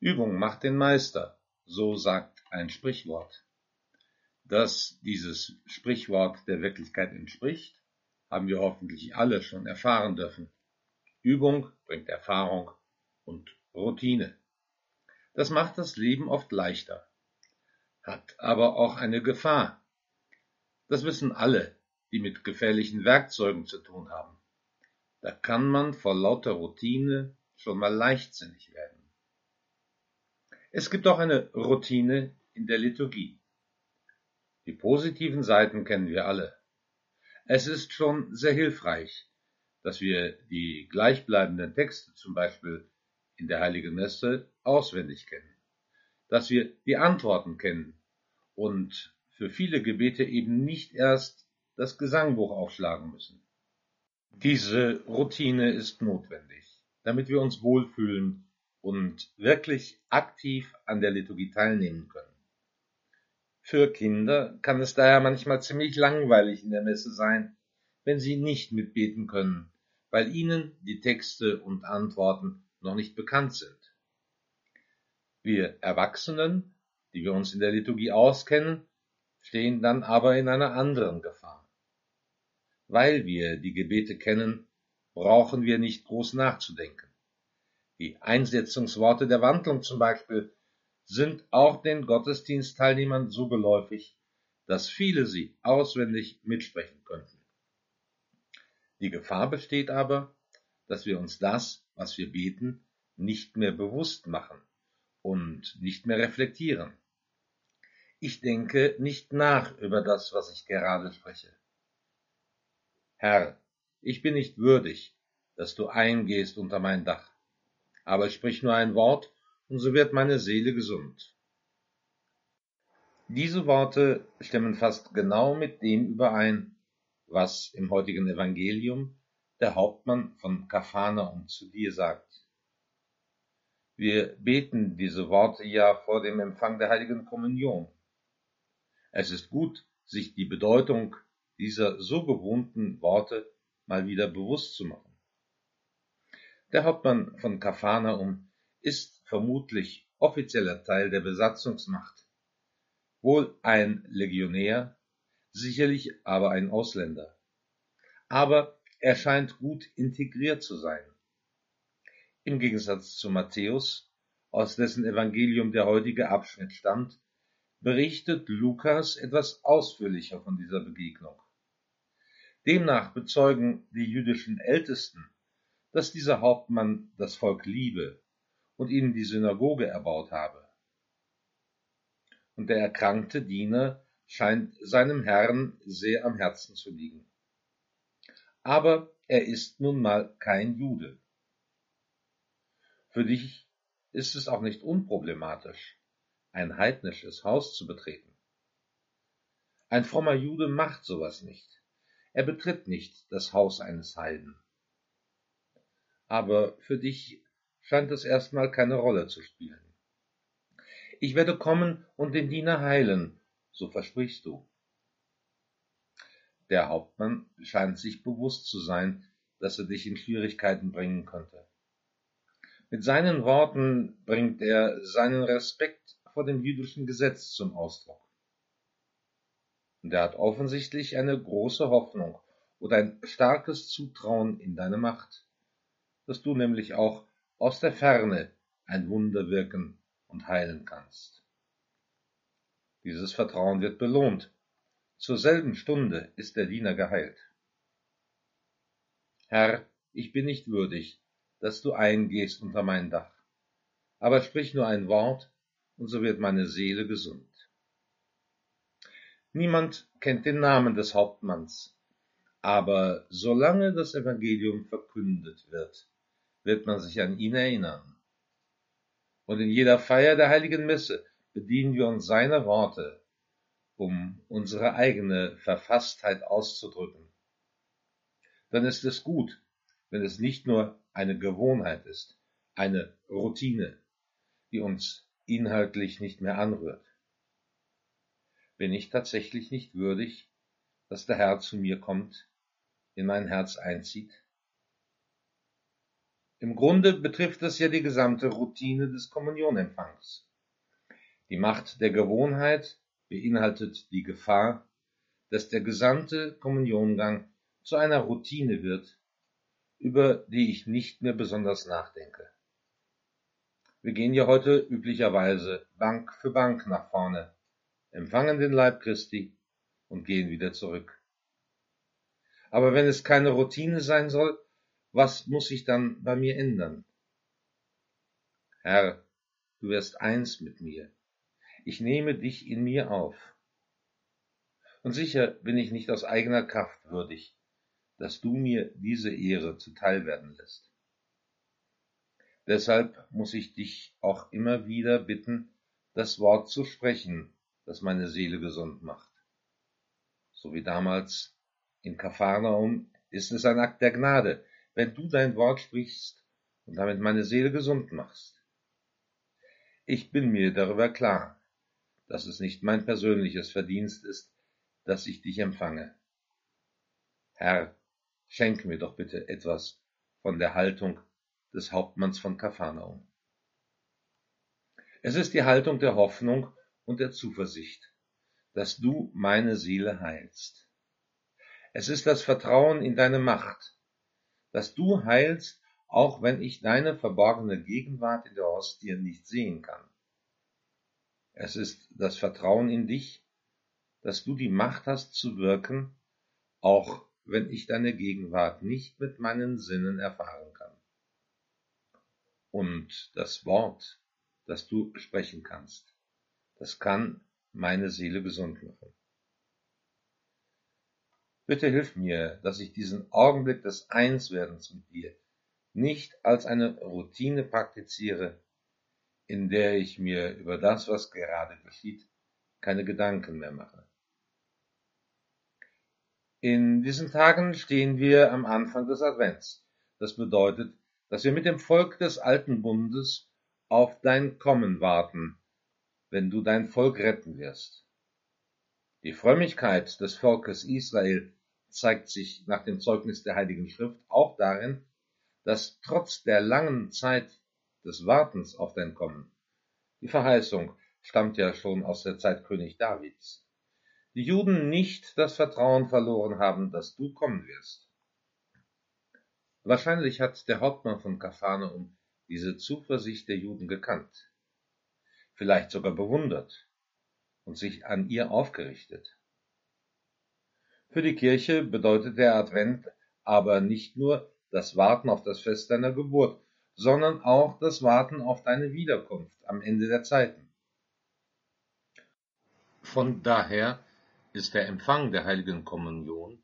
Übung macht den Meister, so sagt ein Sprichwort. Dass dieses Sprichwort der Wirklichkeit entspricht, haben wir hoffentlich alle schon erfahren dürfen. Übung bringt Erfahrung und Routine. Das macht das Leben oft leichter, hat aber auch eine Gefahr. Das wissen alle, die mit gefährlichen Werkzeugen zu tun haben. Da kann man vor lauter Routine schon mal leichtsinnig werden. Es gibt auch eine Routine in der Liturgie. Die positiven Seiten kennen wir alle. Es ist schon sehr hilfreich, dass wir die gleichbleibenden Texte zum Beispiel in der Heiligen Messe auswendig kennen, dass wir die Antworten kennen und für viele Gebete eben nicht erst das Gesangbuch aufschlagen müssen. Diese Routine ist notwendig, damit wir uns wohlfühlen und wirklich aktiv an der Liturgie teilnehmen können. Für Kinder kann es daher manchmal ziemlich langweilig in der Messe sein, wenn sie nicht mitbeten können, weil ihnen die Texte und Antworten noch nicht bekannt sind. Wir Erwachsenen, die wir uns in der Liturgie auskennen, stehen dann aber in einer anderen Gefahr. Weil wir die Gebete kennen, brauchen wir nicht groß nachzudenken. Die Einsetzungsworte der Wandlung zum Beispiel sind auch den Gottesdienstteilnehmern so geläufig, dass viele sie auswendig mitsprechen könnten. Die Gefahr besteht aber, dass wir uns das, was wir beten, nicht mehr bewusst machen und nicht mehr reflektieren. Ich denke nicht nach über das, was ich gerade spreche. Herr, ich bin nicht würdig, dass du eingehst unter mein Dach aber sprich nur ein Wort, und so wird meine Seele gesund. Diese Worte stimmen fast genau mit dem überein, was im heutigen Evangelium der Hauptmann von Kapharnaum zu dir sagt. Wir beten diese Worte ja vor dem Empfang der heiligen Kommunion. Es ist gut, sich die Bedeutung dieser so gewohnten Worte mal wieder bewusst zu machen. Der Hauptmann von Kapharnaum ist vermutlich offizieller Teil der Besatzungsmacht, wohl ein Legionär, sicherlich aber ein Ausländer. Aber er scheint gut integriert zu sein. Im Gegensatz zu Matthäus, aus dessen Evangelium der heutige Abschnitt stammt, berichtet Lukas etwas ausführlicher von dieser Begegnung. Demnach bezeugen die jüdischen Ältesten dass dieser Hauptmann das Volk liebe und ihnen die Synagoge erbaut habe. Und der erkrankte Diener scheint seinem Herrn sehr am Herzen zu liegen. Aber er ist nun mal kein Jude. Für dich ist es auch nicht unproblematisch, ein heidnisches Haus zu betreten. Ein frommer Jude macht sowas nicht. Er betritt nicht das Haus eines Heiden aber für dich scheint es erstmal keine Rolle zu spielen. Ich werde kommen und den Diener heilen, so versprichst du. Der Hauptmann scheint sich bewusst zu sein, dass er dich in Schwierigkeiten bringen könnte. Mit seinen Worten bringt er seinen Respekt vor dem jüdischen Gesetz zum Ausdruck. Und er hat offensichtlich eine große Hoffnung oder ein starkes Zutrauen in deine Macht dass du nämlich auch aus der Ferne ein Wunder wirken und heilen kannst. Dieses Vertrauen wird belohnt. Zur selben Stunde ist der Diener geheilt. Herr, ich bin nicht würdig, dass du eingehst unter mein Dach, aber sprich nur ein Wort, und so wird meine Seele gesund. Niemand kennt den Namen des Hauptmanns, aber solange das Evangelium verkündet wird, wird man sich an ihn erinnern. Und in jeder Feier der heiligen Messe bedienen wir uns seiner Worte, um unsere eigene Verfasstheit auszudrücken. Dann ist es gut, wenn es nicht nur eine Gewohnheit ist, eine Routine, die uns inhaltlich nicht mehr anrührt. Bin ich tatsächlich nicht würdig, dass der Herr zu mir kommt, in mein Herz einzieht? Im Grunde betrifft das ja die gesamte Routine des Kommunionempfangs. Die Macht der Gewohnheit beinhaltet die Gefahr, dass der gesamte Kommuniongang zu einer Routine wird, über die ich nicht mehr besonders nachdenke. Wir gehen ja heute üblicherweise Bank für Bank nach vorne, empfangen den Leib Christi und gehen wieder zurück. Aber wenn es keine Routine sein soll, was muss sich dann bei mir ändern? Herr, du wirst eins mit mir. Ich nehme dich in mir auf. Und sicher bin ich nicht aus eigener Kraft würdig, dass du mir diese Ehre zuteil werden lässt. Deshalb muss ich dich auch immer wieder bitten, das Wort zu sprechen, das meine Seele gesund macht. So wie damals in Kapharnaum ist es ein Akt der Gnade, wenn du dein Wort sprichst und damit meine Seele gesund machst. Ich bin mir darüber klar, dass es nicht mein persönliches Verdienst ist, dass ich dich empfange. Herr, schenk mir doch bitte etwas von der Haltung des Hauptmanns von Kapharnaum. Es ist die Haltung der Hoffnung und der Zuversicht, dass du meine Seele heilst. Es ist das Vertrauen in deine Macht, dass du heilst, auch wenn ich deine verborgene Gegenwart in der Hostie nicht sehen kann. Es ist das Vertrauen in dich, dass du die Macht hast zu wirken, auch wenn ich deine Gegenwart nicht mit meinen Sinnen erfahren kann. Und das Wort, das du sprechen kannst, das kann meine Seele gesund machen. Bitte hilf mir, dass ich diesen Augenblick des Einswerdens mit dir nicht als eine Routine praktiziere, in der ich mir über das, was gerade geschieht, keine Gedanken mehr mache. In diesen Tagen stehen wir am Anfang des Advents. Das bedeutet, dass wir mit dem Volk des alten Bundes auf dein Kommen warten, wenn du dein Volk retten wirst. Die Frömmigkeit des Volkes Israel zeigt sich nach dem Zeugnis der Heiligen Schrift auch darin, dass trotz der langen Zeit des Wartens auf dein Kommen, die Verheißung stammt ja schon aus der Zeit König Davids, die Juden nicht das Vertrauen verloren haben, dass du kommen wirst. Wahrscheinlich hat der Hauptmann von Kapharnaum diese Zuversicht der Juden gekannt, vielleicht sogar bewundert und sich an ihr aufgerichtet. Für die Kirche bedeutet der Advent aber nicht nur das Warten auf das Fest deiner Geburt, sondern auch das Warten auf deine Wiederkunft am Ende der Zeiten. Von daher ist der Empfang der heiligen Kommunion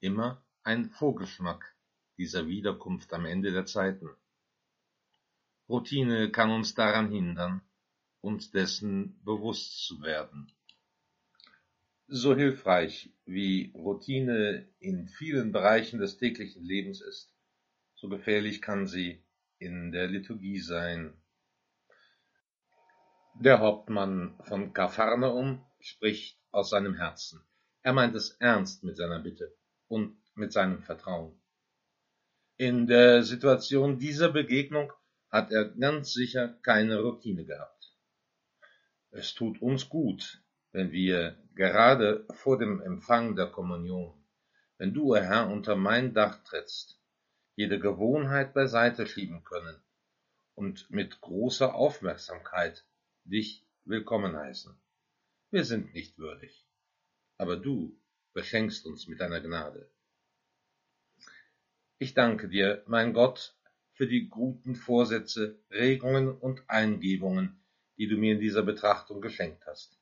immer ein Vorgeschmack dieser Wiederkunft am Ende der Zeiten. Routine kann uns daran hindern, uns dessen bewusst zu werden. So hilfreich wie Routine in vielen Bereichen des täglichen Lebens ist, so gefährlich kann sie in der Liturgie sein. Der Hauptmann von Kapharnaum spricht aus seinem Herzen. Er meint es ernst mit seiner Bitte und mit seinem Vertrauen. In der Situation dieser Begegnung hat er ganz sicher keine Routine gehabt. Es tut uns gut, wenn wir gerade vor dem Empfang der Kommunion, wenn du, Herr, unter mein Dach trittst, jede Gewohnheit beiseite schieben können und mit großer Aufmerksamkeit dich willkommen heißen. Wir sind nicht würdig, aber du beschenkst uns mit deiner Gnade. Ich danke dir, mein Gott, für die guten Vorsätze, Regungen und Eingebungen, die du mir in dieser Betrachtung geschenkt hast.